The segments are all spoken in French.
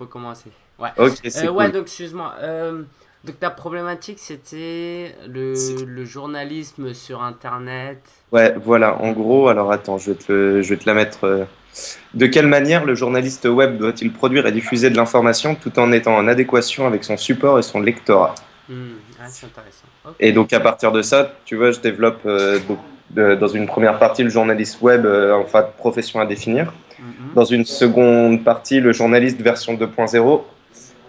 peut commencer. Ouais. Ok, c'est Euh, ouais, donc excuse-moi. Euh, donc ta problématique, c'était le, le journalisme sur Internet. Ouais, voilà. En gros, alors attends, je vais te, je vais te la mettre. euh. De quelle manière le journaliste web doit-il produire et diffuser de l'information tout en étant en adéquation avec son support et son lectorat? Ah, c'est intéressant. Et donc à partir de ça, tu vois, je développe euh, donc, de- dans une première partie le journaliste web, euh, enfin profession à définir. Mhm. Dans une seconde partie, le journaliste version 2.0.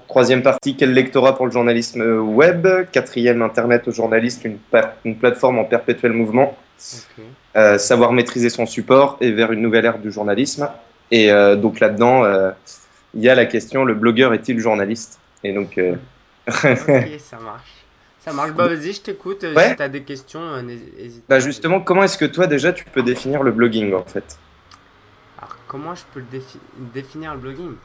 Troisième partie, quel lectorat pour le journalisme web? Quatrième, Internet au journaliste, une, plateforme en perpétuel mouvement. Euh, savoir maîtriser son support et vers une nouvelle ère du journalisme. Et euh, donc là-dedans, euh, il y a la question, le blogueur est-il journaliste? Et donc, Ok, ça marche. Ça marche. Bah vas-y, je t'écoute. Ouais. Si t'as des questions, n'hésite bah pas. justement, comment est-ce que toi déjà tu peux définir le blogging en fait? Comment je peux le défi- définir le blogging?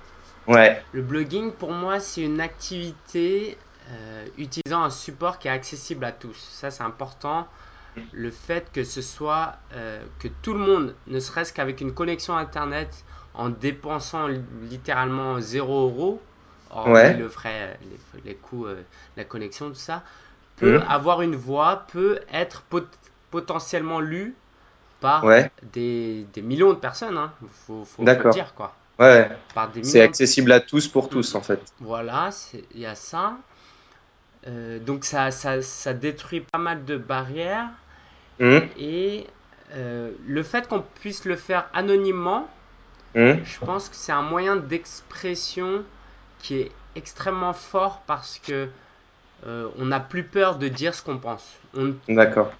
Ouais, Le blogging, pour moi, c'est une activité euh, utilisant un support qui est accessible à tous. Ça, c'est important. Le fait que ce soit euh, que tout le monde, ne serait-ce qu'avec une connexion Internet, en dépensant li- littéralement 0 euros, Ouais. le frais, les, les coûts, euh, la connexion, tout ça, peut Mhm. avoir une voix, peut être pot- potentiellement lu par ouais, des, des millions de personnes. Hein. Faut, dire quoi. ouais. C'est de accessible à tous pour tous en fait. voilà, c'est- il y a ça. Euh, donc ça, ça, ça détruit pas mal de barrières. Hum, Et euh, le fait qu'on puisse le faire anonymement, hum, je pense que c'est un moyen d'expression qui est extrêmement fort parce que euh, on n'a plus peur de dire ce qu'on pense. On- D'accord.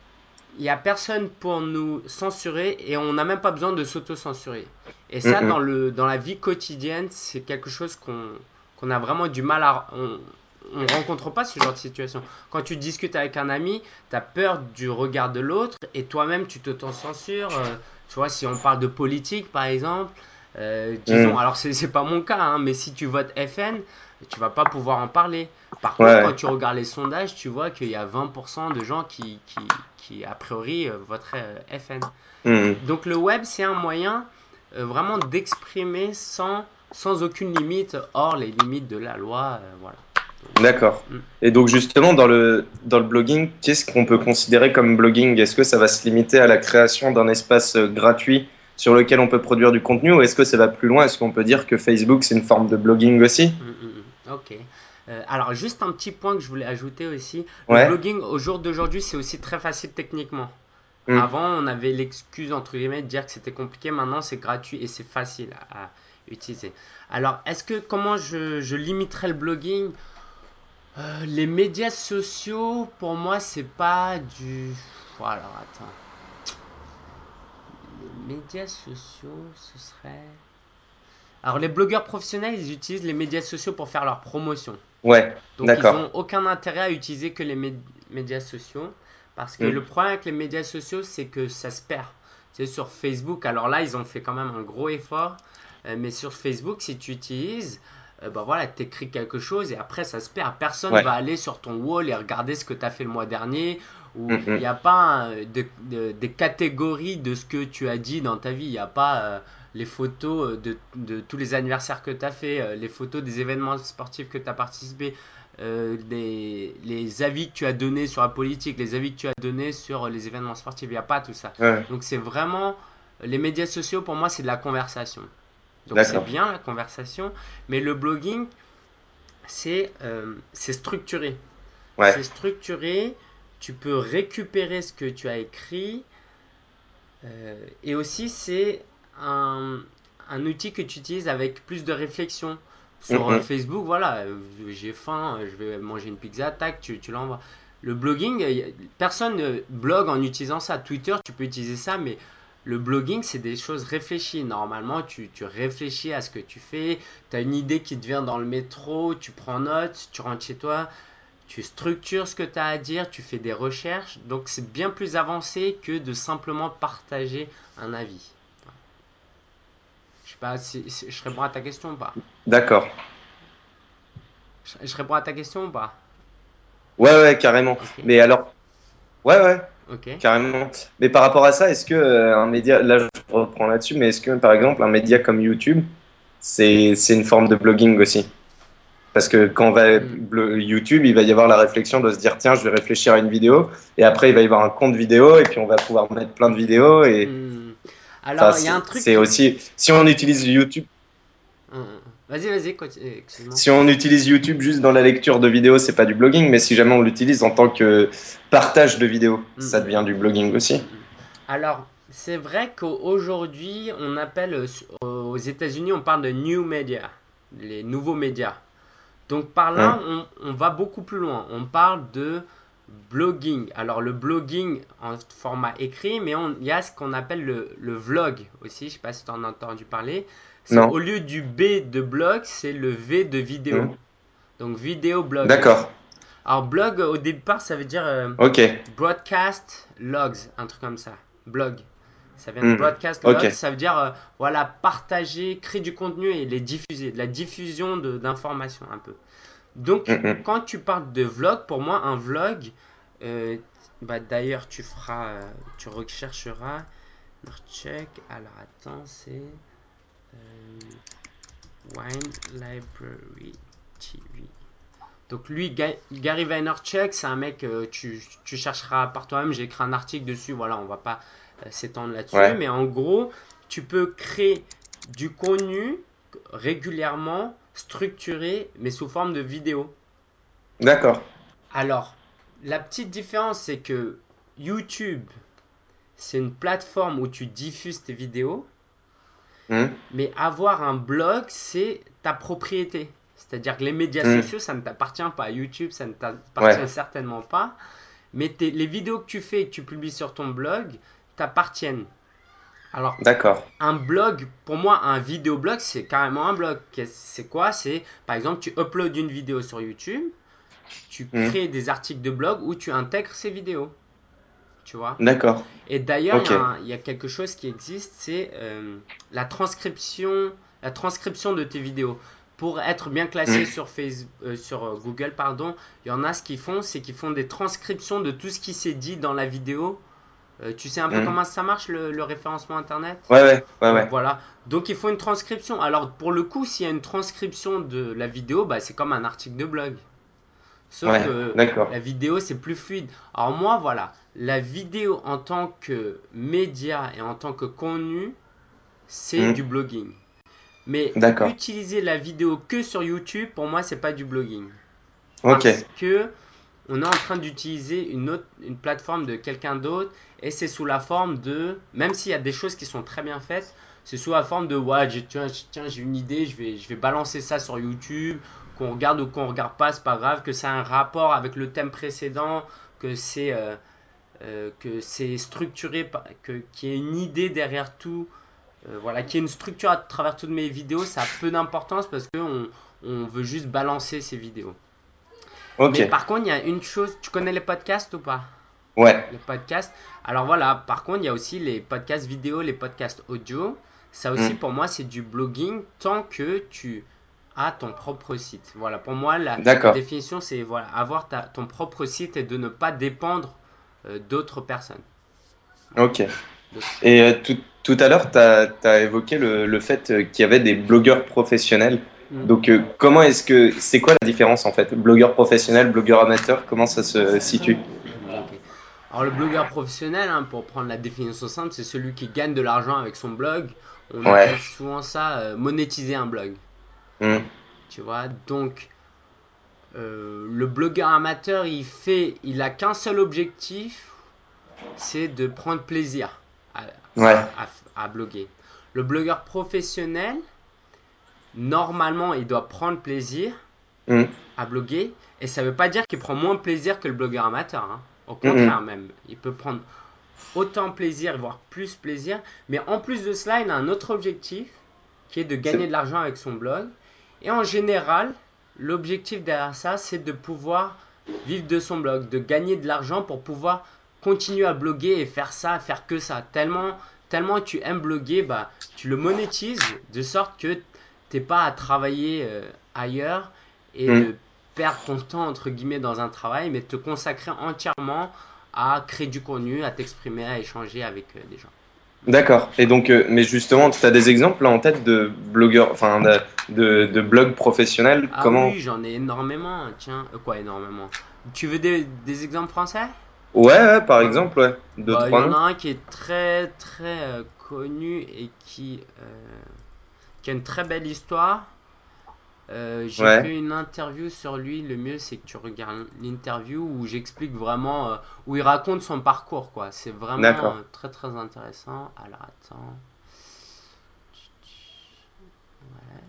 Il n'y a personne pour nous censurer et on n'a même pas besoin de s'auto-censurer. Et ça, dans, le, dans la vie quotidienne, c'est quelque chose qu'on qu'on a vraiment du mal à... On ne rencontre pas ce genre de situation. Quand tu discutes avec un ami, tu as peur du regard de l'autre et toi-même, tu t'auto-censures. Euh, tu vois, si on parle de politique, par exemple, euh, disons, Mhm. alors c'est c'est pas mon cas, hein, mais si tu votes FN, tu vas pas pouvoir en parler. Par contre, Ouais. quand tu regardes les sondages, tu vois qu'il y a 20% de gens qui, qui, qui a priori, euh, voteraient euh, FN. Hum, Donc le web, c'est un moyen euh, vraiment d'exprimer sans, sans aucune limite, hors les limites de la loi. voilà. D'accord. Mm. Et donc justement dans le dans le blogging, qu'est-ce qu'on peut considérer comme blogging? Est-ce que ça va se limiter à la création d'un espace gratuit sur lequel on peut produire du contenu ou est-ce que ça va plus loin? Est-ce qu'on peut dire que Facebook c'est une forme de blogging aussi? Mm, mm. Ok. Euh, alors, juste un petit point que je voulais ajouter aussi. Ouais. Le blogging, au jour d'aujourd'hui, c'est aussi très facile techniquement. Mm. Avant, on avait l'excuse, entre guillemets, de dire que c'était compliqué. Maintenant, c'est gratuit et c'est facile à, à utiliser. Alors, est-ce que, comment je, je limiterais le blogging? Euh, Les médias sociaux, pour moi, c'est pas du... Voilà, attends. Les médias sociaux, ce serait... Alors, les blogueurs professionnels, ils utilisent les médias sociaux pour faire leur promotion. Ouais, Donc ils n'ont aucun intérêt à utiliser que les mé- médias sociaux. Parce que Mm. le problème avec les médias sociaux, c'est que ça se perd. Tu sais, sur Facebook, alors là, ils ont fait quand même un gros effort. euh, mais sur Facebook, si tu utilises, euh, bah voilà, tu écris quelque chose et après, ça se perd. Personne Ouais. va aller sur ton wall et regarder ce que tu as fait le mois dernier. Ou il Mhm. n'y a pas euh, de- de- des catégories de ce que tu as dit dans ta vie. Il n'y a pas euh, les photos euh, de, de tous les anniversaires que tu as fait, euh, les photos des événements sportifs que tu as participé, euh, les, les avis que tu as donnés sur la politique, les avis que tu as donnés sur les événements sportifs. Il n'y a pas tout ça. ouais, Donc c'est vraiment... Les médias sociaux, pour moi, c'est de la conversation. Donc c'est bien la conversation, mais le blogging, c'est euh, structuré. Ouais. C'est structuré, tu peux récupérer ce que tu as écrit, euh, et aussi c'est un, un outil que tu utilises avec plus de réflexion. Sur euh. Facebook, voilà, euh, j'ai faim, je vais manger une pizza, tac, tu, tu l'envoies. Le blogging, euh, personne ne blogue en utilisant ça. Twitter, tu peux utiliser ça, mais le blogging, c'est des choses réfléchies. Normalement, tu, tu réfléchis à ce que tu fais. Tu as une idée qui te vient dans le métro, tu prends note, tu rentres chez toi, tu structures ce que tu as à dire, tu fais des recherches. Donc, c'est bien plus avancé que de simplement partager un avis. Je sais pas si, si- je réponds à ta question ou pas. d'accord. Je, je réponds à ta question ou pas? Ouais, ouais, carrément. Mais alors, ouais, ouais, carrément. Mais par rapport à ça, est-ce que euh, un média, là je reprends là-dessus, mais est-ce que par exemple un média comme YouTube c'est une forme de blogging aussi? Parce que quand on va mm. YouTube, il va y avoir la réflexion de se dire tiens, je vais réfléchir à une vidéo, et après il va y avoir un compte vidéo, et puis on va pouvoir mettre plein de vidéos. Et mm. Alors il y a un truc. C'est aussi si on utilise YouTube. Mm. Vas-y, vas-y, Si on utilise YouTube juste dans la lecture de vidéos, c'est pas du blogging, mais si jamais on l'utilise en tant que partage de vidéos, ça devient du blogging aussi. Alors, c'est vrai qu'aujourd'hui, on appelle euh, aux États-Unis, on parle de new media, les nouveaux médias. Donc par là, on, va beaucoup plus loin. On parle de blogging. Alors le blogging en format écrit, mais il y a ce qu'on appelle le, vlog aussi. Je sais pas si tu en as entendu parler. Au lieu du B de blog, c'est le V de vidéo. Hein Donc vidéo blog. D'accord. Alors blog au départ, ça veut dire euh, broadcast logs, un truc comme ça. Blog. Ça vient de hmm. broadcast logs, ça veut dire euh, voilà, partager, créer du contenu et les diffuser, de la diffusion d'informations un peu. Donc, hmm, hmm. quand tu parles de vlog, pour moi, un vlog, euh, bah, d'ailleurs, tu feras, euh, tu rechercheras, check, alors attends, c'est Wine Library TV. Donc lui, Gary Vaynerchuk, c'est un mec, tu, tu chercheras par toi-même, j'ai écrit un article dessus, voilà, on va pas euh, s'étendre là-dessus. Mais en gros, tu peux créer du contenu régulièrement structuré, mais sous forme de vidéo. D'accord. Alors, la petite différence, c'est que YouTube, c'est une plateforme où tu diffuses tes vidéos. Hmm. Mais avoir un blog, c'est ta propriété. C'est-à-dire que les médias hmm. sociaux, ça ne t'appartient pas. YouTube, ça ne t'appartient certainement pas. Mais les vidéos que tu fais et que tu publies sur ton blog, t'appartiennent. Alors, D'accord. un blog, pour moi, un vidéoblog, c'est carrément un blog. C'est quoi? C'est, par exemple, tu uploads une vidéo sur YouTube, tu hmm. crées des articles de blog où tu intègres ces vidéos. Tu vois? D'accord. Et d'ailleurs, il y, a quelque chose qui existe, c'est euh, la transcription, la transcription de tes vidéos. Pour être bien classé hmm. sur, Facebook, euh, sur euh, Google, pardon, il y en a ce qu'ils font, c'est qu'ils font des transcriptions de tout ce qui s'est dit dans la vidéo euh, tu sais un peu mhm. comment ça marche le, référencement internet? Ouais, ouais, ouais, ouais. Voilà. Donc il faut une transcription. Alors pour le coup, s'il y a une transcription de la vidéo, bah, c'est comme un article de blog. Sauf que la vidéo, c'est plus fluide. Alors moi, voilà, la vidéo en tant que média et en tant que contenu, c'est mhm. du blogging. Mais utiliser la vidéo que sur YouTube, pour moi, c'est pas du blogging. Ok. Parce que on est en train d'utiliser une autre une plateforme de quelqu'un d'autre et c'est sous la forme de, même s'il y a des choses qui sont très bien faites, c'est sous la forme de, ouais, tiens, tiens j'ai une idée, je vais, je vais balancer ça sur YouTube, qu'on regarde ou qu'on regarde pas, c'est pas grave, que ça a un rapport avec le thème précédent, que c'est euh, euh, que c'est structuré, qu'il y ait une idée derrière tout, euh, voilà, qu'il y ait une structure à travers toutes mes vidéos, ça a peu d'importance parce qu'on on veut juste balancer ces vidéos. Mais par contre, il y a une chose, tu connais les podcasts ou pas? Ouais. Les podcasts. Alors voilà, par contre, il y a aussi les podcasts vidéo, les podcasts audio. Ça aussi, mm. pour moi, c'est du blogging tant que tu as ton propre site. Voilà, pour moi, la, définition, c'est voilà, avoir ta, ton propre site et de ne pas dépendre euh, d'autres personnes. Ok. Et euh, tout, tout, à l'heure, tu as, évoqué le, le fait euh, qu'il y avait des blogueurs professionnels. Mm. Donc, comment est-ce que c'est quoi la différence en fait? Blogueur professionnel, blogueur amateur, comment ça se situe? Alors le blogueur professionnel, hein, pour prendre la définition simple, c'est celui qui gagne de l'argent avec son blog. On appelle souvent ça euh, monétiser un blog. Hmm. Tu vois, donc euh, le blogueur amateur, il fait, il a qu'un seul objectif, c'est de prendre plaisir à, à, bloguer. Le blogueur professionnel, normalement, il doit prendre plaisir hmm. à bloguer, et ça ne veut pas dire qu'il prend moins plaisir que le blogueur amateur. Hein. Au contraire, même. Il peut prendre autant plaisir, voire plus plaisir. Mais en plus de cela, il a un autre objectif qui est de gagner de l'argent avec son blog. Et en général, l'objectif derrière ça, c'est de pouvoir vivre de son blog, de gagner de l'argent pour pouvoir continuer à bloguer et faire ça, faire que ça. Tellement, tellement tu aimes bloguer, bah, tu le monétises de sorte que tu n'es pas à travailler euh, ailleurs et mm perdre ton temps entre guillemets dans un travail, mais te consacrer entièrement à créer du contenu, à t'exprimer, à échanger avec euh, des gens. D'accord. Et donc, euh, mais justement, tu as des exemples là, en tête de blogueurs, enfin de, de, de blogs professionnels Ah Comment oui, j'en ai énormément. Tiens, quoi énormément? Tu veux des, des exemples français? Ouais, ouais, par exemple, ouais. Deux, Bah, Il y en a un qui est très très connu et qui, qui a une très belle histoire. Euh, J'ai Ouais. fait une interview sur lui. Le mieux, c'est que tu regardes l'interview où j'explique vraiment, euh, où il raconte son parcours. quoi. C'est vraiment euh, très très intéressant. Alors attends. Ouais.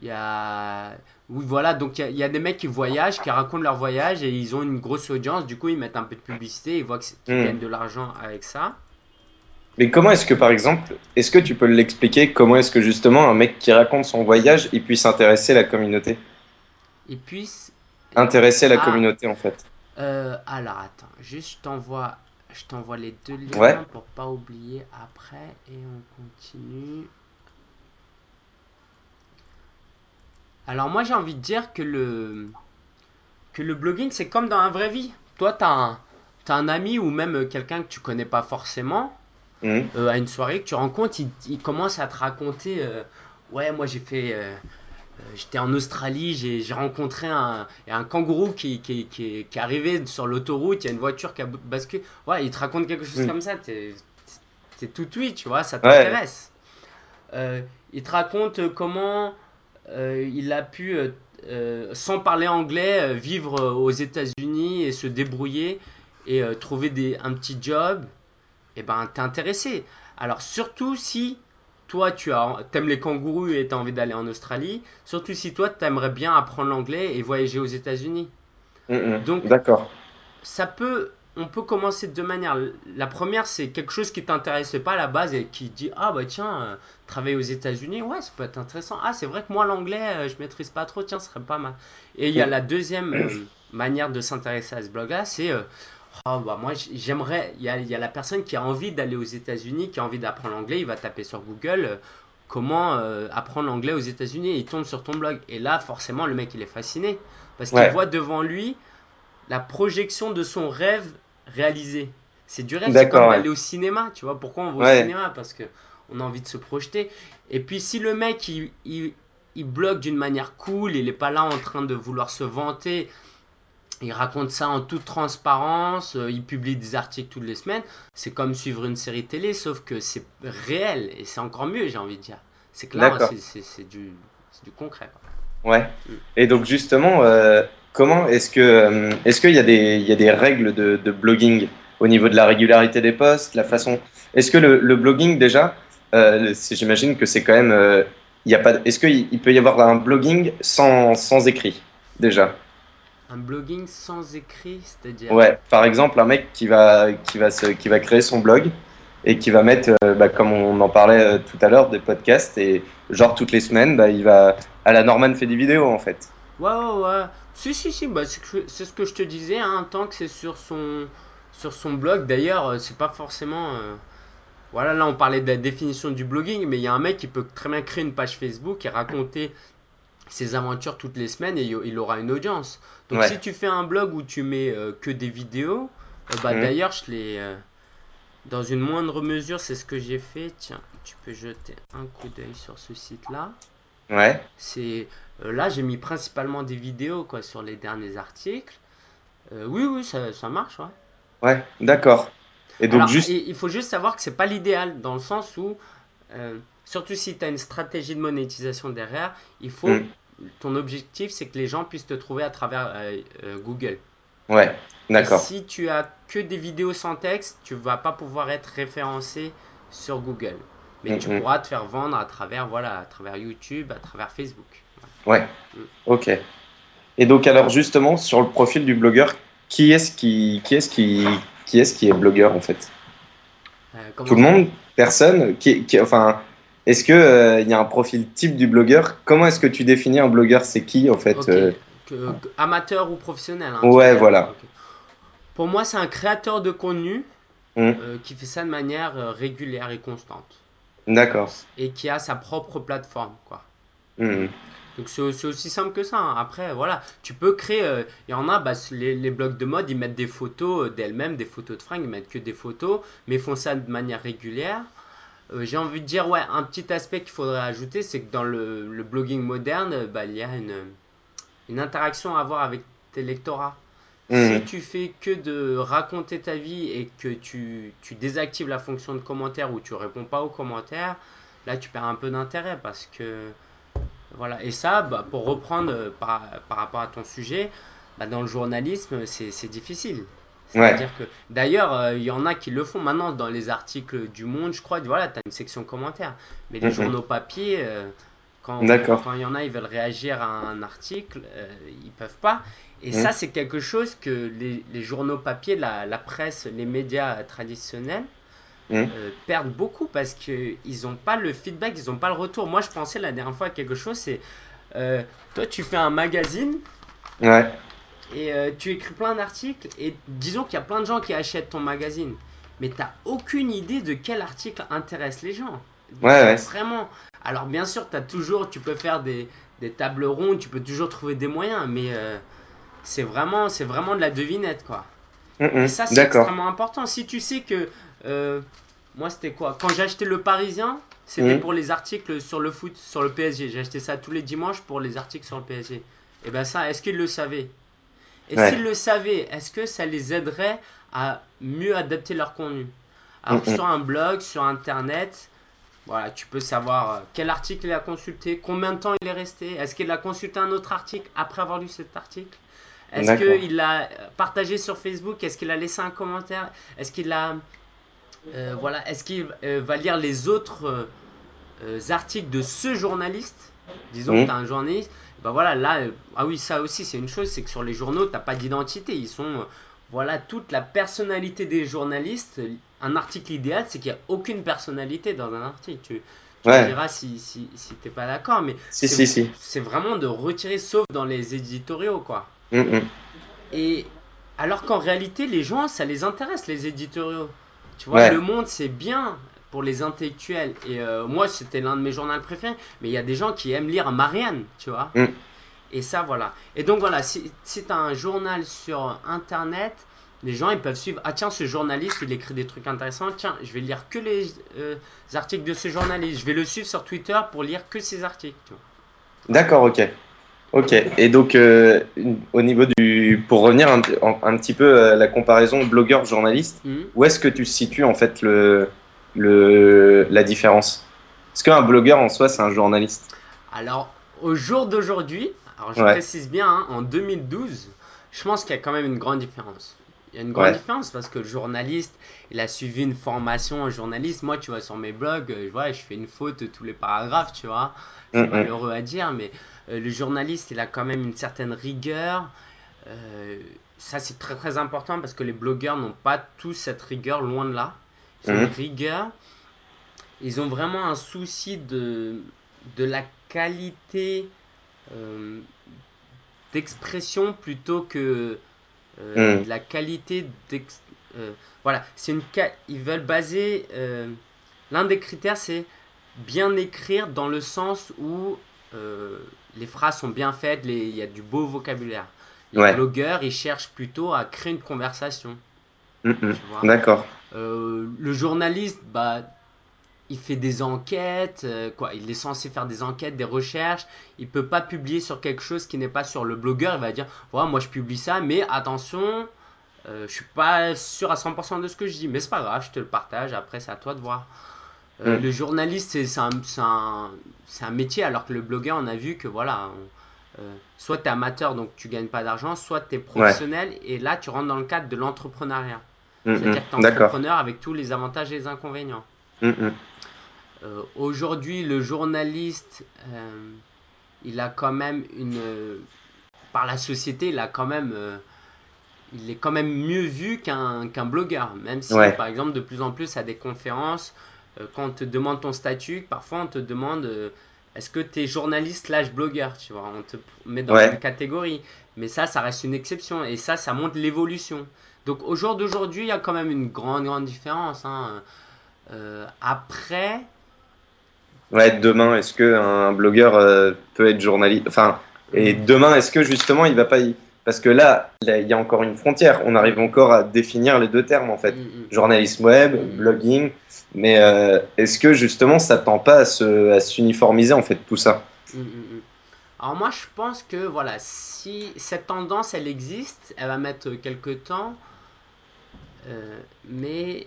Il y a. Oui, voilà, donc il y, a- il y a des mecs qui voyagent, qui racontent leur voyage et ils ont une grosse audience. Du coup, ils mettent un peu de publicité, ils voient qu'ils Hmm. gagnent de l'argent avec ça. Mais comment est-ce que, par exemple, est-ce que tu peux l'expliquer Comment est-ce que justement un mec qui raconte son voyage, il puisse intéresser la communauté? Et puis, c- Intéresser la Ah. communauté, en fait. euh, alors attends, juste je t'envoie, je t'envoie les deux liens Ouais. pour pas oublier après et on continue. Alors moi j'ai envie de dire que le que le blogging c'est comme dans la vraie vie. Toi t'as un t'as un ami ou même quelqu'un que tu connais pas forcément Mhm. euh, à une soirée que tu rencontres, il, il commence à te raconter euh, Ouais, moi j'ai fait. euh, J'étais en Australie, j'ai rencontré un, un kangourou qui, qui, qui, qui est arrivé sur l'autoroute, il y a une voiture qui a basculé. Ouais, il te raconte quelque chose Mm. comme ça, t'es t'es tout oui, tu vois, ça t'intéresse. Il te raconte comment il a pu, sans parler anglais, vivre aux États-Unis et se débrouiller et euh, trouver des, un petit job. Et ben, t'es intéressé. Alors, surtout si toi, tu as, aimes les kangourous et tu as envie d'aller en Australie, surtout si toi, tu aimerais bien apprendre l'anglais et voyager aux États-Unis. Mhm. Donc- D'accord. Ça peut, on peut commencer de deux manières. La première, c'est quelque chose qui t'intéresse pas à la base et qui dit Ah, bah tiens, euh, travailler aux États-Unis, ouais, ça peut être intéressant. Ah, c'est vrai que moi, l'anglais, euh, je maîtrise pas trop, tiens, ce serait pas mal. Et il y a la deuxième euh, manière de s'intéresser à ce blog-là, c'est euh, Oh, bah moi, j'aimerais. Il y a, y a la personne qui a envie d'aller aux États-Unis, qui a envie d'apprendre l'anglais, il va taper sur Google. euh, Comment euh, apprendre l'anglais aux États-Unis il tombe sur ton blog. Et là, forcément, le mec, il est fasciné. Parce qu'il Ouais. voit devant lui la projection de son rêve réalisé. C'est du rêve, c'est comme ouais. d'aller au cinéma, tu vois. Pourquoi on va Ouais. au cinéma? Parce que on a envie de se projeter. Et puis si le mec, il, il, il blogue d'une manière cool, il n'est pas là en train de vouloir se vanter, il raconte ça en toute transparence, euh, il publie des articles toutes les semaines, c'est comme suivre une série télé, sauf que c'est réel, et c'est encore mieux, j'ai envie de dire. C'est D'accord. c'est- du, concret. Ouais. Et donc justement, euh, comment est-ce que euh, est-ce qu'il y a des il y a des règles de, de blogging au niveau de la régularité des posts, la façon. Est-ce que le, le blogging déjà, euh, j'imagine que c'est quand même euh, il y a pas. Est-ce qu'il il peut y avoir un blogging sans sans écrit déjà? Un blogging sans écrit, c'est-à-dire... Ouais. Par exemple, un mec qui va qui va se qui va créer son blog et qui va mettre, euh, bah, comme on en parlait euh, tout à l'heure, des podcasts et genre toutes les semaines, bah, il va à la Norman fait des vidéos en fait. Ouais, ouais, ouais. Si, si, si, bah, c'est ce que je te disais, hein, tant que c'est sur son, sur son blog. D'ailleurs, euh, c'est pas forcément. euh, Voilà, là, on parlait de la définition du blogging, mais il y a un mec qui peut très bien créer une page Facebook et raconter ses aventures toutes les semaines et il aura une audience. Donc, Ouais. si tu fais un blog où tu mets euh, que des vidéos, euh, bah, Mhm. d'ailleurs, je l'ai. euh, dans une moindre mesure, c'est ce que j'ai fait. Tiens, tu peux jeter un coup d'œil sur ce site-là. Ouais. C'est euh, là j'ai mis principalement des vidéos quoi sur les derniers articles. Oui oui ça, ça marche ouais. Ouais. D'accord. Et donc Alors, juste. il faut juste savoir que c'est pas l'idéal dans le sens où surtout si tu as une stratégie de monétisation derrière, il faut Mm. Ton objectif c'est que les gens puissent te trouver à travers euh, euh, Google. Ouais. D'accord. Si tu as que des vidéos sans texte, tu vas pas pouvoir être référencé sur Google. Mais tu pourras te faire vendre à travers voilà, à travers YouTube, à travers Facebook. Ouais. Ok. Et donc alors justement sur le profil du blogueur, qui est-ce qui qui est-ce qui qui est-ce qui est blogueur en fait? Euh, Tout le monde Personne qui, qui- enfin est-ce que euh, il y a un profil type du blogueur? Comment est-ce que tu définis un blogueur? C'est qui en fait euh, Que- que- amateur ou professionnel. hein, Ouais, voilà. Pour moi, c'est un créateur de contenu Mhm. euh, qui fait ça de manière euh, régulière et constante. D'accord. Et qui a sa propre plateforme. quoi. Hmm. Donc c'est aussi simple que ça. hein. Après, voilà, tu peux créer. euh, Il y en a, bah, les, les blogs de mode, ils mettent des photos d'elles-mêmes, des photos de fringues, ils mettent que des photos, mais ils font ça de manière régulière. Euh, j'ai envie de dire, ouais, un petit aspect qu'il faudrait ajouter, c'est que dans le, le blogging moderne, bah, il y a une, une interaction à avoir avec tes lectorats. Mhm. Si tu fais que de raconter ta vie et que tu, tu désactives la fonction de commentaire ou tu réponds pas aux commentaires, là tu perds un peu d'intérêt parce que voilà. Et ça, bah, pour reprendre euh, par, par rapport à ton sujet, bah, dans le journalisme, c'est c'est Ouais. C'est-à-dire que d'ailleurs, euh, il y en a qui le font maintenant dans les articles du Monde, je crois. Voilà, tu as une section commentaires. Mais les journaux papier, euh, quand il y en a, ils veulent réagir à un article, euh, ils peuvent pas. Et ça, c'est quelque chose que les, les journaux papier, la, la presse, les médias traditionnels Mhm. euh, perdent beaucoup parce qu'ils n'ont pas le feedback, ils n'ont pas le retour. Moi, je pensais la dernière fois à quelque chose, c'est euh, toi, tu fais un magazine Ouais. Et euh, tu écris plein d'articles et disons qu'il y a plein de gens qui achètent ton magazine, mais tu n'as aucune idée de quel article intéresse les gens. Ouais, ouais. Vraiment. Alors bien sûr, as toujours, tu peux faire des, des tables rondes, tu peux toujours trouver des moyens, mais euh, c'est vraiment, c'est vraiment de la devinette quoi. Mhm. Et ça, c'est extrêmement important. Si tu sais que. euh, moi, c'était quoi? Quand j'ai acheté le Parisien, c'était Mhm. pour les articles sur le foot, sur le PSG. J'ai acheté ça tous les dimanches pour les articles sur le PSG. Et ben ça, est-ce qu'ils le savaient? Et Ouais. s'ils le savaient, est-ce que ça les aiderait à mieux adapter leur contenu? Alors sur un blog, sur Internet, voilà, tu peux savoir euh, quel article il a consulté, combien de temps il est resté, est-ce qu'il a consulté un autre article après avoir lu cet article? Est-ce qu'il l'a partagé sur Facebook? Est-ce qu'il a laissé un commentaire? Est-ce qu'il a... euh, voilà, est-ce qu'il euh, va lire les autres euh, euh, articles de ce journaliste? Disons que tu as un journaliste. Ben voilà, là, euh, ah oui, ça aussi, c'est une chose, c'est que sur les journaux, tu pas d'identité. Ils sont... euh, voilà, toute la personnalité des journalistes. Un article idéal, c'est qu'il n'y a aucune personnalité dans un article. Tu, tu me diras si, si, si tu pas d'accord, mais Si, c'est- si, si. c'est vraiment de retirer, sauf dans les éditoriaux, quoi. Mhm. Et alors qu'en réalité, les gens, ça les intéresse, les éditoriaux. Tu vois, Ouais. le monde, c'est bien pour les intellectuels. Et euh, moi, c'était l'un de mes journaux préférés. Mais il y a des gens qui aiment lire Marianne, tu vois. Mm. Et ça, voilà. Et donc, voilà, si, si tu as un journal sur Internet, les gens, ils peuvent suivre. Ah, tiens, ce journaliste, il écrit des trucs intéressants. Tiens, je vais lire que les euh, articles de ce journaliste. Je vais le suivre sur Twitter pour lire que ses articles. D'accord, ok. Ok. Et donc, euh, au niveau du. Pour revenir un, un- un petit peu à la comparaison blogueur-journaliste, Mhm. où est-ce que tu situes en fait le, le, la différence Est-ce qu'un blogueur en soi, c'est un journaliste? Alors, au jour d'aujourd'hui, alors je Ouais. précise bien, hein, en 2012, je pense qu'il y a quand même une grande différence. Il y a une grande Ouais. différence parce que le journaliste, il a suivi une formation en journaliste. Moi, tu vois, sur mes blogs, euh, je vois, je fais une faute tous les paragraphes, tu vois. C'est malheureux à dire, mais euh, le journaliste, il a quand même une certaine rigueur. Euh, ça, c'est très très important parce que les blogueurs n'ont pas tous cette rigueur, loin de là. Mhm. une rigueur. Ils ont vraiment un souci de, de la qualité euh, d'expression plutôt que euh, Mhm. de la qualité d'ex... euh, voilà, c'est une ils veulent baser... euh, L'un des critères, c'est bien écrire dans le sens où euh, les phrases sont bien faites, les- il y a du beau vocabulaire. Les Ouais. blogueurs, ils cherchent plutôt à créer une conversation. D'accord. Euh, le journaliste, bah, il fait des enquêtes, euh, quoi. Il est censé faire des enquêtes, des recherches. Il peut pas publier sur quelque chose qui n'est pas sur le blogueur. Il va dire, voilà, moi je publie ça, mais attention, euh, je suis pas sûr à 100% de ce que je dis, mais c'est pas grave, je te le partage. Après, c'est à toi de voir. Euh, Mm. Le journaliste, c'est un, c'est un, un métier, alors que le blogueur, on a vu que voilà. on- euh, soit tu es amateur, donc tu gagnes pas d'argent, soit tu es professionnel, et là tu rentres dans le cadre de l'entrepreneuriat. Mhm. C'est-à-dire que tu entrepreneur avec tous les avantages et les inconvénients. Mhm. Euh, Aujourd'hui, le journaliste, euh, il a quand même une. euh, par la société, il a quand même. euh, il est quand même mieux vu qu'un qu'un blogueur. Même si, Ouais. par exemple, de plus en plus à des conférences, euh, quand on te demande ton statut, parfois on te demande euh, est-ce que tu es journaliste slash blogueur Tu vois, on te met dans Ouais. une catégorie. Mais ça, ça reste une exception. Et ça, ça montre l'évolution. Donc au jour d'aujourd'hui, il y a quand même une grande, grande différence. hein. Euh, après, Ouais, demain, est-ce qu'un blogueur euh, peut être journaliste? Enfin, et demain, est-ce que justement, il va pas y. Parce que là, il y a encore une frontière. On arrive encore à définir les deux termes, en fait. Mm, mm. Journalisme web, Mm. blogging. Mais euh, est-ce que justement, ça tend pas à se- à s'uniformiser, en fait, tout ça? Mm. Alors moi je pense que voilà, si cette tendance elle existe, elle va mettre quelques temps, mais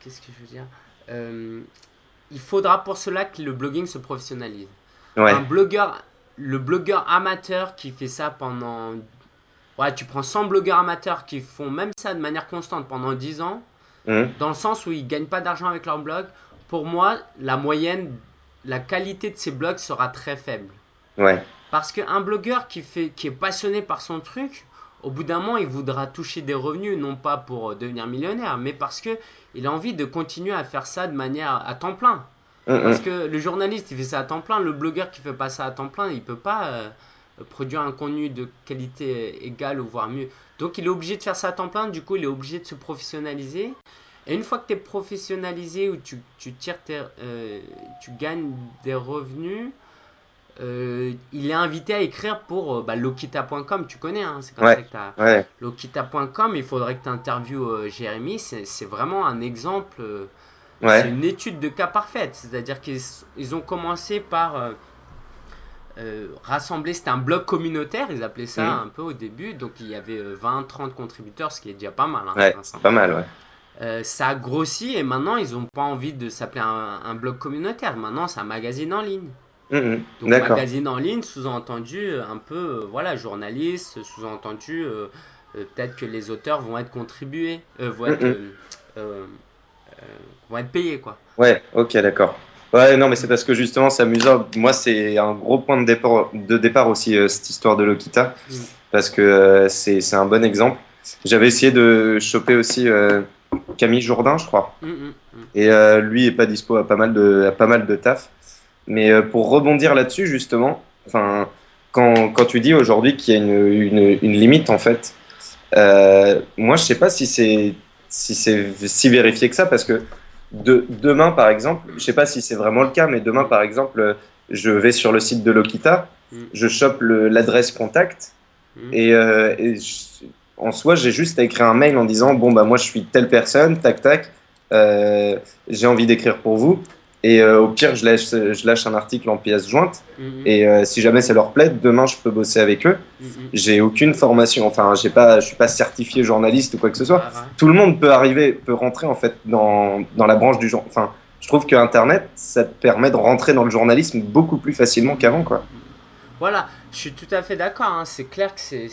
qu'est-ce que je veux dire? Euh, Il faudra pour cela que le blogging se professionnalise. Ouais, Un blogueur, le blogueur amateur qui fait ça pendant... Ouais, tu prends 100 blogueurs amateurs qui font même ça de manière constante pendant 10 ans, Mhm. dans le sens où ils gagnent pas d'argent avec leur blog, pour moi, la moyenne, la qualité de ces blogs sera très faible. ouais, Parce qu'un blogueur qui, fait, qui est passionné par son truc, au bout d'un moment, il voudra toucher des revenus, non pas pour euh, devenir millionnaire, mais parce que il a envie de continuer à faire ça de manière à temps plein. Mhm. Parce que le journaliste, il fait ça à temps plein, le blogueur qui fait pas ça à temps plein, il peut pas euh, produire un contenu de qualité égale ou voire mieux. Donc il est obligé de faire ça à temps plein, du coup il est obligé de se professionnaliser. Et une fois que tu es professionnalisé, où tu, tu tires tes, euh, tu gagnes des revenus, euh, il est invité à écrire pour euh, bah, Lokita.com, tu connais, hein, c'est comme Ouais. ça que tu as... ouais, Lokita.com, il faudrait que tu interviewes euh, Jérémy, c'est vraiment un exemple... euh, c'est une étude de cas parfaite, c'est-à-dire qu'ils ils ont commencé par rassembler, c'était un blog communautaire, ils appelaient ça Mhm. un peu au début, donc il y avait 20-30 contributeurs, ce qui est déjà pas mal. hein, c'est pas mal, ouais. Euh, ça a grossi et maintenant ils n'ont pas envie de s'appeler un, un blog communautaire, maintenant c'est un magazine en ligne. Mhm. Donc D'accord. magazine en ligne, sous-entendu euh, un peu, euh, voilà, journaliste, sous-entendu euh, euh, peut-être que les auteurs vont être contribués, euh, vont, être, euh, euh, euh, vont être payés quoi. Ouais, ok, d'accord. Ouais, non, mais c'est parce que justement, c'est amusant. Moi, c'est un gros point de départ, de départ aussi, euh, cette histoire de Lokita, Mm. parce que euh, c'est un bon exemple. J'avais essayé de choper aussi euh, Camille Jourdain, je crois, Mm, mm, mm. et euh, lui est pas dispo à pas mal de, à pas mal de taf. Mais euh, pour rebondir là-dessus, justement, enfin, quand, quand tu dis aujourd'hui qu'il y a une, une, une limite, en fait, euh, moi, je sais pas si c'est si c'est si vérifié que ça, parce que de, demain, par exemple, je sais pas si c'est vraiment le cas, mais demain, par exemple, je vais sur le site de Lokita, Mm. je chope l'adresse contact, Mm. et, euh, et je- en soi, j'ai juste à écrire un mail en disant bon bah moi je suis telle personne, tac tac, euh, j'ai envie d'écrire pour vous. Et euh, au pire, je lâche, je lâche un article en pièce jointe. Mm, mm, Et euh, si jamais ça leur plaît, demain je peux bosser avec eux. mm, mm. J'ai aucune formation, enfin, j'ai pas, je suis pas certifié journaliste ou quoi que ce soit. Ah, ouais. Tout le monde peut arriver, peut rentrer en fait dans, dans la branche du genre. Enfin, je trouve que Internet, ça te permet de rentrer dans le journalisme beaucoup plus facilement qu'avant, quoi. Voilà, je suis tout à fait d'accord. hein. C'est clair que c'est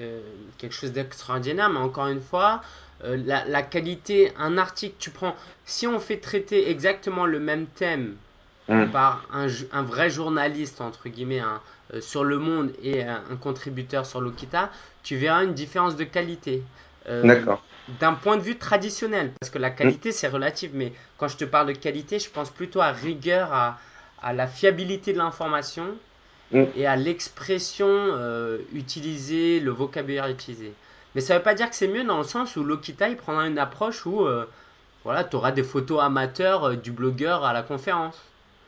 euh, quelque chose d'extraordinaire, mais encore une fois, euh, la, la qualité, un article, tu prends. Si on fait traiter exactement le même thème Mm. par un, vrai journaliste, entre guillemets, hein, euh, sur Le Monde et un, un contributeur sur Lokita, tu verras une différence de qualité. Euh, D'accord. d'un point de vue traditionnel, parce que la qualité c'est relatif, mais quand je te parle de qualité, je pense plutôt à rigueur, à, à la fiabilité de l'information Mm. et à l'expression euh, utilisée, le vocabulaire utilisé. Mais ça veut pas dire que c'est mieux dans le sens où Lokita il prendra une approche où euh, voilà, tu auras des photos amateurs euh, du blogueur à la conférence.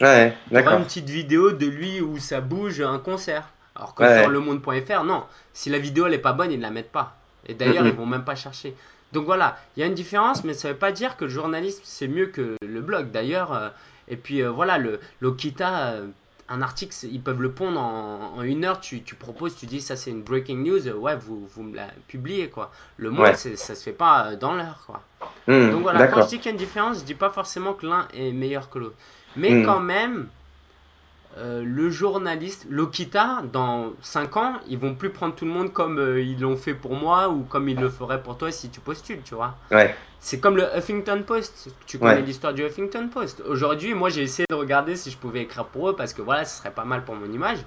Ouais, d'accord. une petite vidéo de lui où ça bouge un concert. Alors que Ouais. sur lemonde.fr, non. Si la vidéo elle est pas bonne, ils ne la mettent pas. Et d'ailleurs, Mhm. ils vont même pas chercher. Donc voilà, il y a une différence, mais ça veut pas dire que le journalisme c'est mieux que le blog. D'ailleurs, euh, et puis voilà, le l'Okita, un article, ils peuvent le pondre en, en une heure. Tu, tu proposes, tu dis ça c'est une breaking news, ouais, vous, vous me la publiez quoi. Le monde, Ouais. ça se fait pas euh, dans l'heure quoi. Hmm, Donc voilà, quand je dis qu'il y a une différence, je dis pas forcément que l'un est meilleur que l'autre. Mais Mm. quand même, euh, le journaliste, Lokita, dans 5 ans, ils vont plus prendre tout le monde comme euh, ils l'ont fait pour moi ou comme ils le feraient pour toi si tu postules, tu vois. Ouais, C'est comme le Huffington Post. Tu connais Ouais. l'histoire du Huffington Post. Aujourd'hui, moi, j'ai essayé de regarder si je pouvais écrire pour eux parce que voilà, ce serait pas mal pour mon image.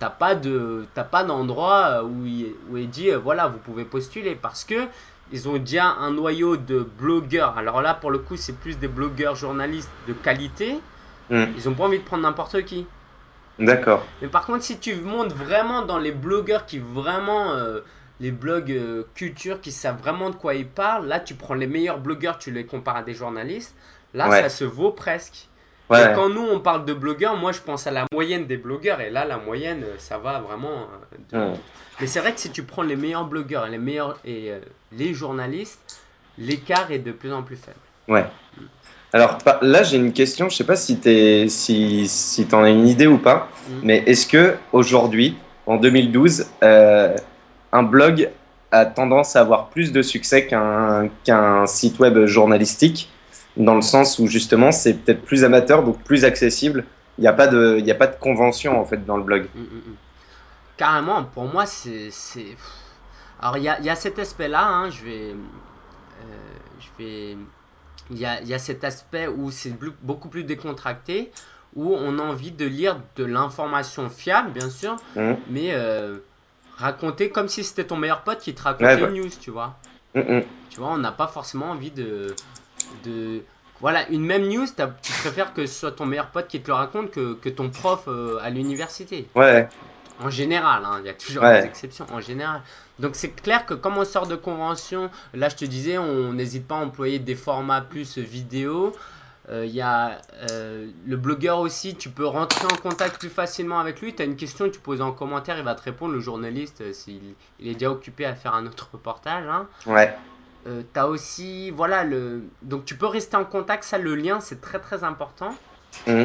T'as pas de, t'as pas d'endroit où il, où il dit euh, voilà, vous pouvez postuler parce que ils ont déjà un noyau de blogueurs. Alors là, pour le coup, c'est plus des blogueurs journalistes de qualité. Hmm. Ils ont pas envie de prendre n'importe qui. D'accord. Mais par contre, si tu montes vraiment dans les blogueurs qui vraiment. euh, les blogs euh, culture qui savent vraiment de quoi ils parlent, là tu prends les meilleurs blogueurs, tu les compares à des journalistes, là Ouais. ça se vaut presque. Ouais. quand nous, on parle de blogueurs, moi, je pense à la moyenne des blogueurs. Et là, la moyenne, ça va vraiment. Mais c'est vrai que si tu prends les meilleurs blogueurs et les meilleurs et les journalistes, l'écart est de plus en plus faible. Ouais. Alors là, j'ai une question. Je sais pas si tu si, si en as une idée ou pas, mm. mais est-ce que aujourd'hui, en 2012, euh, un blog a tendance à avoir plus de succès qu'un qu'un site web journalistique, dans le sens où justement c'est peut-être plus amateur, donc plus accessible. Il n'y a pas de, il a pas de convention en fait dans le blog. Mm, mm, Carrément, pour moi, c'est, alors il y a, y a, cet aspect-là. Hein, je vais, euh, je vais il y a, y a, cet aspect où c'est beaucoup plus décontracté, où on a envie de lire de l'information fiable, bien sûr, mmh. mais euh, raconter comme si c'était ton meilleur pote qui te racontait une news, tu vois. Mmh, mmh. Tu vois, on n'a pas forcément envie de, de... Voilà, une même news, tu préfères que ce soit ton meilleur pote qui te le raconte que, que ton prof euh, à l'université. Ouais. En général, hein, il y a toujours des exceptions. En général. Donc c'est clair que comme on sort de convention, là je te disais, on n'hésite pas à employer des formats plus vidéo. Euh, il y a euh, le blogueur aussi, tu peux rentrer en contact plus facilement avec lui. Tu as une question, tu poses en commentaire, il va te répondre. Le journaliste, euh, s'il il est déjà occupé à faire un autre reportage. Hein. Ouais. tu as aussi, voilà, le... donc tu peux rester en contact. Ça, le lien, c'est très très important. Mmh.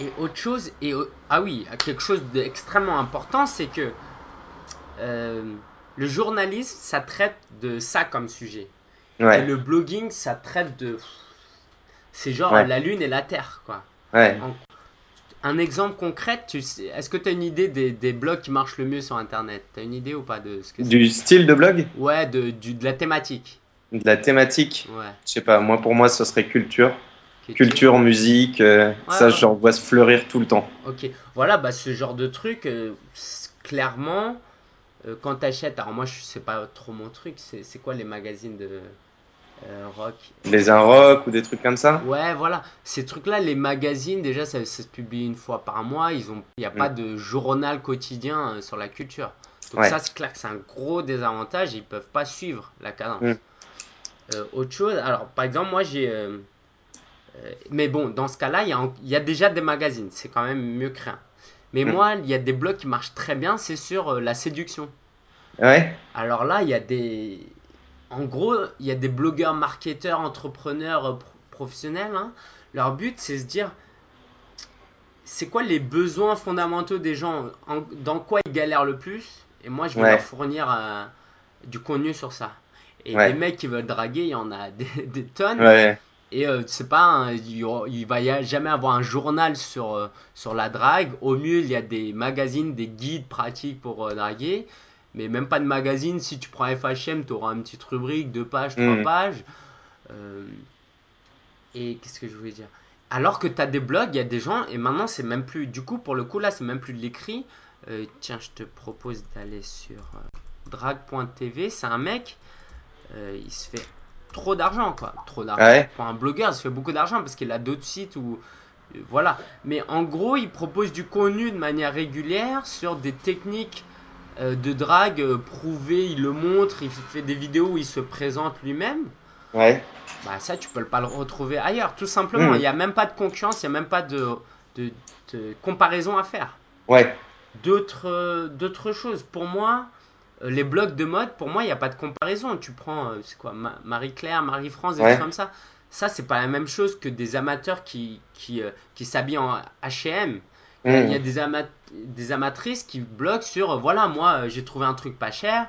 Et autre chose, et ah oui, quelque chose d'extrêmement important, c'est que le journalisme, ça traite de ça comme sujet. Et le blogging, ça traite de. C'est genre la Lune et la Terre, quoi. un exemple concret, tu sais, est-ce que tu as une idée des, des, blogs qui marchent le mieux sur Internet? Tu as une idée ou pas de ce que Du style de blog? Ouais, de, du, de la thématique. De la thématique Ouais. Je sais pas, moi pour moi, ce serait culture. Culture, musique, euh, ça, j'en vois se fleurir tout le temps. Ok, voilà, bah, ce genre de truc, euh, clairement, euh, quand tu achètes, alors moi je sais pas trop mon truc, c'est quoi les magazines de euh, rock? Les un rock ou des trucs comme ça? Ouais, voilà. Ces trucs-là, les magazines, déjà ça, se publie une fois par mois, il n'y a pas mm. de journal quotidien sur la culture. Donc ça c'est clair que c'est un gros désavantage, ils peuvent pas suivre la cadence. Mm. autre chose, alors par exemple moi j'ai... mais bon, dans ce cas-là, il y, y, a déjà des magazines, c'est quand même mieux que rien. Mais mm. moi, il y a des blogs qui marchent très bien, c'est sur euh, la séduction. Ouais. Alors là, il y a des. En gros, il y a des blogueurs, marketeurs, entrepreneurs euh, professionnels. Hein. Leur but, c'est se dire c'est quoi les besoins fondamentaux des gens? Dans quoi ils galèrent le plus? Et moi, je vais leur fournir euh, du contenu sur ça. Et les mecs qui veulent draguer, il y en a des, des tonnes. Ouais. Et euh, c'est pas, il, va jamais avoir un journal sur, euh, sur la drague. Au mieux, il y a des magazines, des guides pratiques pour euh, draguer. Mais même pas de magazine. Si tu prends FHM, tu auras une petite rubrique, deux pages, trois mm. pages. et qu'est-ce que je voulais dire? Alors que tu as des blogs, il y a des gens, et maintenant c'est même plus, du coup, pour le coup, là, c'est même plus de l'écrit. tiens, je te propose d'aller sur drag.tv. C'est un mec, il se fait trop d'argent, quoi. Trop d'argent. Pour un blogueur, ça fait beaucoup d'argent parce qu'il a d'autres sites où. Euh, voilà. Mais en gros, il propose du contenu de manière régulière sur des techniques euh, de drague euh, prouvées. Il le montre, il fait des vidéos où il se présente lui-même. Ouais. Bah, ça, tu peux pas le retrouver ailleurs, tout simplement. Hmm. Il n'y a même pas de concurrence, il n'y a même pas de, de, de, comparaison à faire. Ouais. D'autres choses. Pour moi, les blogs de mode, pour moi, il n'y a pas de comparaison. Tu prends, euh, c'est quoi, Marie-Claire, Marie-France, des trucs comme ça. Ça, c'est pas la même chose que des amateurs qui, qui, euh, qui s'habillent en HM. Il y a des, des amatrices qui bloguent sur, voilà, moi, j'ai trouvé un truc pas cher.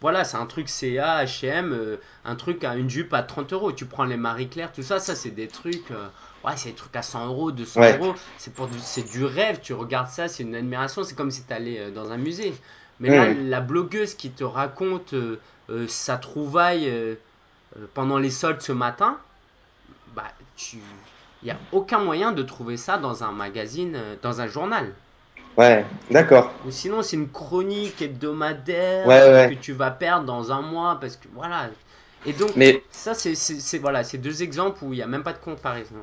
voilà, c'est un truc CA, HM, un truc à une jupe à 30 euros. Tu prends les Marie-Claire, tout ça, ça, c'est des trucs. ouais, c'est des trucs à 100 euros, 200 euros. C'est, c'est du rêve. Tu regardes ça, c'est une admiration. C'est comme si tu allais dans un musée. Mais là, la blogueuse qui te raconte euh, euh, sa trouvaille euh, pendant les soldes ce matin, bah, tu... il n'y a aucun moyen de trouver ça dans un magazine, dans un journal. Ouais, d'accord. Ou sinon, c'est une chronique hebdomadaire que tu vas perdre dans un mois parce que voilà. Et donc, Mais... ça, c'est voilà, deux exemples où il n'y a même pas de comparaison.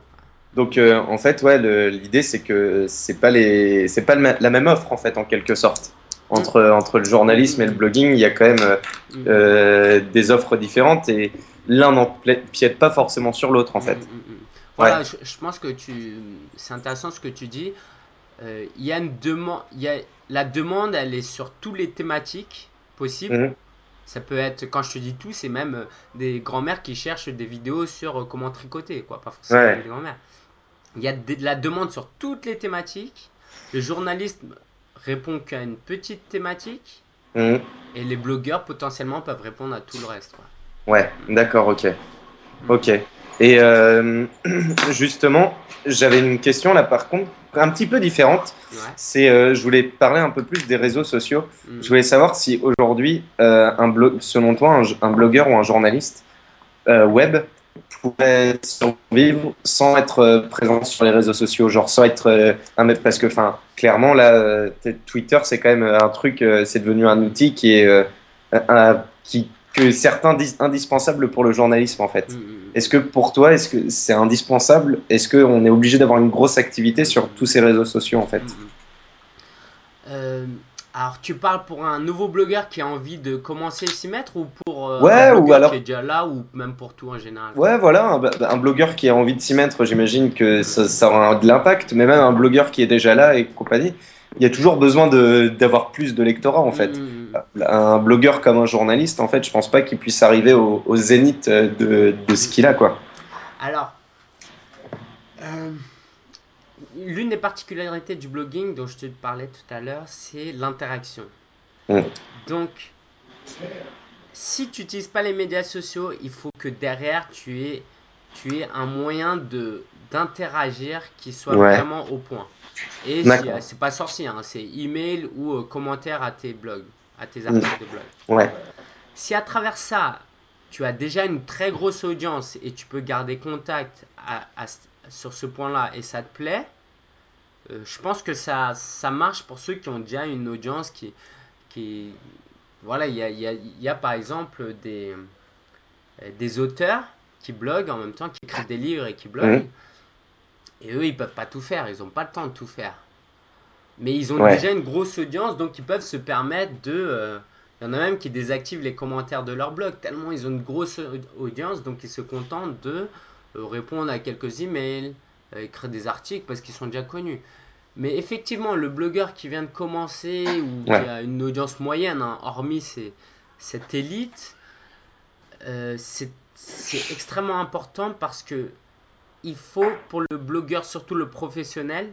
Donc, en fait, ouais, l'idée, c'est que c'est pas, les... pas la même offre, en fait, en quelque sorte entre, entre le journalisme et le blogging, il y a quand même mm. euh, des offres différentes et l'un n'empiète pas forcément sur l'autre en mm, fait. Mm, voilà, je, pense que tu, c'est intéressant ce que tu dis. Euh, il y a une demande, il y a, la demande, elle est sur toutes les thématiques possibles. Mhm. Ça peut être, quand je te dis tout, c'est même euh, des grands-mères qui cherchent des vidéos sur comment tricoter, quoi. Pas forcément des grands-mères. Il y a de la demande sur toutes les thématiques. Le journaliste répond qu'à une petite thématique. Mhm. Et les blogueurs, potentiellement, peuvent répondre à tout le reste. Ouais, d'accord, ok. Mhm. Ok. Et euh, justement, j'avais une question là, par contre, un petit peu différente. C'est, euh, je voulais parler un peu plus des réseaux sociaux. Mhm. Je voulais savoir si aujourd'hui, euh, un blog, selon toi, un, blogueur ou un journaliste web pourrait survivre sans être présent sur les réseaux sociaux, genre sans être un mec, parce que, enfin, clairement là, Twitter c'est quand même un truc, c'est devenu un outil qui est un, qui que certains disent indispensable pour le journalisme en fait. Mm, mm, mm. Est-ce que pour toi, est-ce que c'est indispensable? Est-ce qu'on est obligé d'avoir une grosse activité sur tous ces réseaux sociaux en fait? Euh, Alors tu parles pour un nouveau blogueur qui a envie de commencer à s'y mettre ou pour euh, un blogueur ou alors... qui est déjà là ou même pour tout en général? Ouais voilà, un, blogueur qui a envie de s'y mettre, j'imagine que ça, ça aura de l'impact, mais même un blogueur qui est déjà là et compagnie il y a toujours besoin d'avoir plus de lectorat en fait. Mm. Un blogueur comme un journaliste, en fait, je pense pas qu'il puisse arriver au, zénith de, de ce qu'il a quoi. Alors, euh, l'une des particularités du blogging dont je te parlais tout à l'heure, c'est l'interaction. Mm. Donc, si tu n'utilises pas les médias sociaux, il faut que derrière tu aies, tu aies un moyen de d'interagir qui soit vraiment au point. Et c'est pas sorcier, hein, c'est email ou euh, commentaire à tes blogs, à tes articles de blog. Ouais. Si à travers ça, tu as déjà une très grosse audience et tu peux garder contact sur ce point-là et ça te plaît, euh, je pense que ça, ça marche pour ceux qui ont déjà une audience qui. qui voilà, il y a, y, a, y a, par exemple des, des auteurs qui bloguent en même temps, qui écrivent des livres et qui bloguent. Et eux, ils peuvent pas tout faire, ils n'ont pas le temps de tout faire. Mais ils ont déjà une grosse audience, donc ils peuvent se permettre de... Euh, il y en a même qui désactivent les commentaires de leur blog, tellement ils ont une grosse audience, donc ils se contentent de euh, répondre à quelques emails, euh, écrire des articles parce qu'ils sont déjà connus. Mais effectivement, le blogueur qui vient de commencer ou qui a une audience moyenne, hein, hormis cette élite, c'est extrêmement important parce que il faut, pour le blogueur, surtout le professionnel,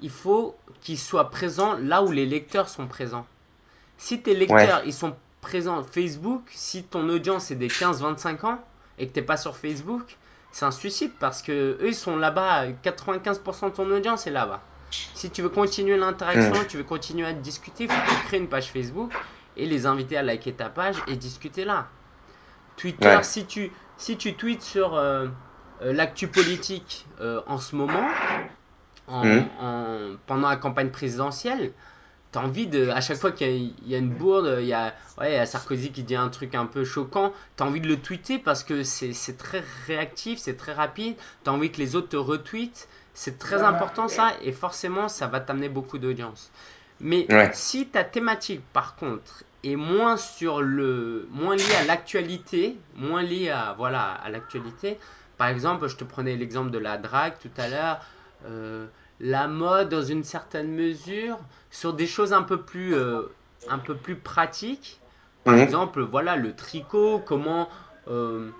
il faut qu'il soit présent là où les lecteurs sont présents. Si tes lecteurs, ils sont présents Facebook, si ton audience est des 15-25 ans et que tu n'es pas sur Facebook, c'est un suicide parce que eux, ils sont là-bas, 95% de ton audience est là-bas. Si tu veux continuer l'interaction, mm. tu veux continuer à discuter, il faut créer une page Facebook et les inviter à liker ta page et discuter là. Twitter, si, tu, si tu tweets sur... Euh, euh, l'actu politique euh, en ce moment, mmh. en, pendant la campagne présidentielle, tu as envie de. À chaque fois qu'il y, a une bourde, il y a, ouais, Sarkozy qui dit un truc un peu choquant, tu as envie de le tweeter parce que c'est très réactif, c'est très rapide, tu as envie que les autres te retweetent. C'est très important ça, et forcément, ça va t'amener beaucoup d'audience. Mais si ta thématique, par contre, est moins sur le moins liée à l'actualité, moins liée à voilà à l'actualité, par exemple, je te prenais l'exemple de la drague tout à l'heure. Euh, la mode dans une certaine mesure sur des choses un peu plus, euh, un peu plus pratiques. Par mhm. exemple, voilà le tricot, comment euh,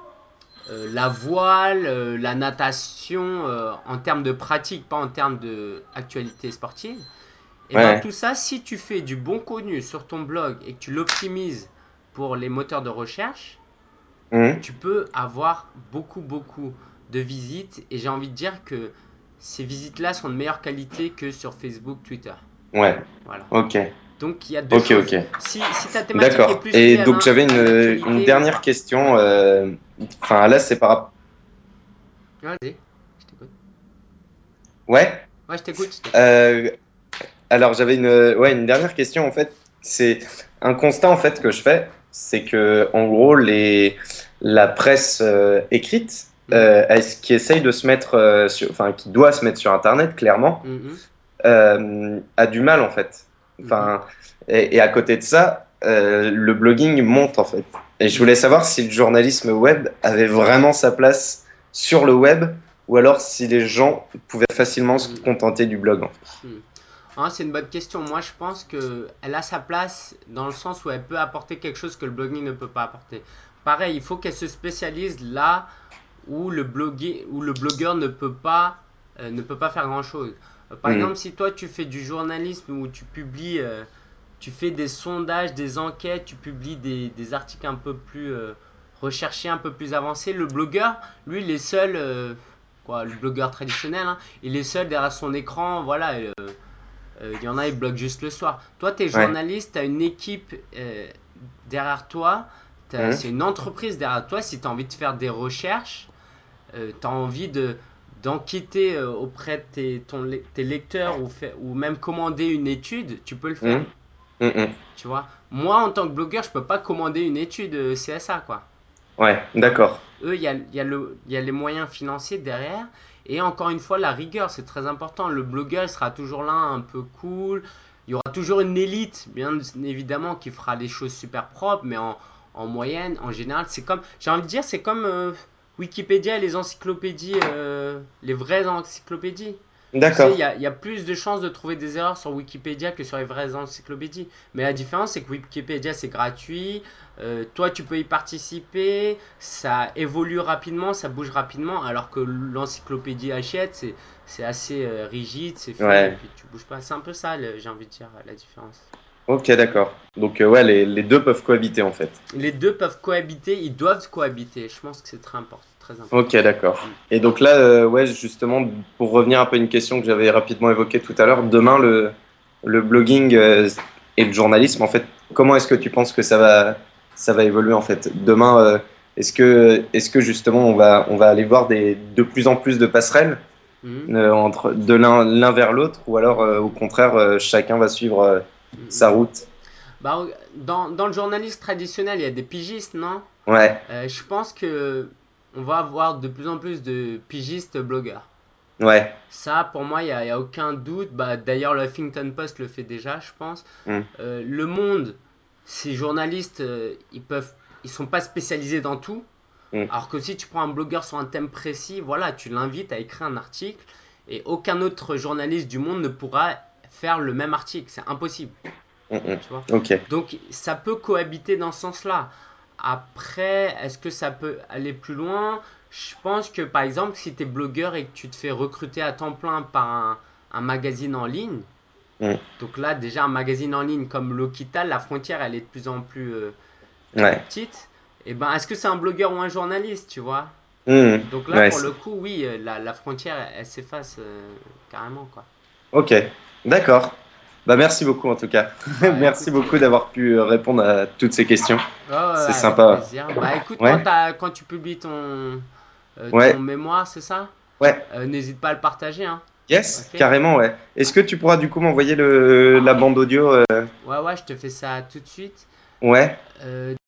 la voile, la natation en termes de pratique, pas en termes d'actualité sportive. Et bien tout ça, si tu fais du bon contenu sur ton blog et que tu l'optimises pour les moteurs de recherche, Mmh. tu peux avoir beaucoup, beaucoup de visites. Et j'ai envie de dire que ces visites-là sont de meilleure qualité que sur Facebook, Twitter. Ouais. Voilà. Ok. Donc il y a deux Ok, ok. Si, si ta thématique D'accord. Et donc j'avais une, une, dernière question. Euh, enfin là, c'est par rapport. Vas-y, je t'écoute. Ouais Ouais, je t'écoute. Euh, alors j'avais une, ouais, une dernière question en fait. C'est un constat en fait que je fais c'est que en gros les la presse euh, écrite. Euh, qui essaye de se mettre euh, sur, enfin qui doit se mettre sur internet clairement mm-hmm. a du mal en fait enfin mm-hmm. et, à côté de ça le blogging monte en fait et je voulais savoir si le journalisme web avait vraiment sa place sur le web ou alors si les gens pouvaient facilement se contenter du blog. Ah, c'est une bonne question. Moi, je pense qu'elle a sa place dans le sens où elle peut apporter quelque chose que le blogging ne peut pas apporter. Pareil, il faut qu'elle se spécialise là où le, où le blogueur ne peut pas, euh, ne peut pas faire grand-chose. Euh, par mm. exemple, si toi, tu fais du journalisme où tu publies, euh, tu fais des sondages, des enquêtes, tu publies des, des articles un peu plus recherchés, un peu plus avancés, le blogueur, lui, il est seul, quoi, le blogueur traditionnel, hein, il est seul derrière son écran, voilà. Il y en a, ils bloguent juste le soir. Toi, tu es journaliste, tu as une équipe derrière toi, Mmh. C'est une entreprise derrière toi. Si tu as envie de faire des recherches, euh, tu as envie de d'enquêter euh, auprès de tes, ton, tes lecteurs ou, ou même commander une étude, tu peux le faire. Mmh. Mmh, tu vois? Moi, en tant que blogueur, je peux pas commander une étude euh, CSA, quoi. Ouais, d'accord. Eux, il y a, y, a y a les moyens financiers derrière. Et encore une fois, la rigueur, c'est très important. Le blogueur, il sera toujours là, un peu cool. Il y aura toujours une élite, bien évidemment, qui fera les choses super propres, mais en, en moyenne, en général, c'est comme, j'ai envie de dire, c'est comme euh, Wikipédia et les encyclopédies, euh, les vraies encyclopédies. D'accord. Il y, a, y, a plus de chances de trouver des erreurs sur Wikipédia que sur les vraies encyclopédies. Mais la différence, c'est que Wikipédia, c'est gratuit. Euh, toi, tu peux y participer. Ça évolue rapidement, ça bouge rapidement. Alors que l'encyclopédie Hachette, c'est assez rigide, c'est fait, et puis tu bouges pas. C'est un peu ça, j'ai envie de dire, la différence. Ok, d'accord. Donc, euh, ouais, les, les, deux peuvent cohabiter en fait. Les deux peuvent cohabiter, ils doivent cohabiter. Je pense que c'est très important. Très important. Ok, d'accord. Et donc là, euh, ouais, justement, pour revenir un peu à une question que j'avais rapidement évoquée tout à l'heure, demain, le, le blogging euh, et le journalisme, en fait, comment est-ce que tu penses que ça va, ça va évoluer en fait? Demain, est-ce que, est que justement, on va, on va aller voir des, de plus en plus de passerelles mhm. entre, de l'un vers l'autre ou alors, au contraire, chacun va suivre sa route bah, dans, dans, le journalisme traditionnel, il y a des pigistes, non? Ouais. Euh, je pense que on va avoir de plus en plus de pigistes blogueurs. Ouais. Ça, pour moi, il n'y a, a, aucun doute. Bah, D'ailleurs, le Huffington Post le fait déjà, je pense. Mm. Euh, le Monde, ces journalistes, euh, ils peuvent, ils sont pas spécialisés dans tout. Mm. Alors que si tu prends un blogueur sur un thème précis, voilà, tu l'invites à écrire un article et aucun autre journaliste du monde ne pourra faire le même article. C'est impossible. Mm, mm. Tu vois Donc ça peut cohabiter dans ce sens-là. Après, est-ce que ça peut aller plus loin? Je pense que par exemple, si tu es blogueur et que tu te fais recruter à temps plein par un, magazine en ligne, mm. donc là déjà un magazine en ligne comme L'Occitane, la frontière elle est de plus en plus euh, petite. Et eh ben, est-ce que c'est un blogueur ou un journaliste, tu vois? Donc là, pour le coup, oui, euh, la, la frontière, elle, s'efface euh, carrément, quoi. Ok, d'accord. Bah merci beaucoup en tout cas. merci beaucoup d'avoir pu euh, répondre à toutes ces questions. c'est sympa. Bah écoute, quand, tu publies ton, euh, mémoire, c'est ça? Ouais. Euh, n'hésite pas à le partager. Hein. Yes, carrément, ouais. Est-ce que tu pourras du coup m'envoyer la bande audio Ouais, ouais, je te fais ça tout de suite. Ouais.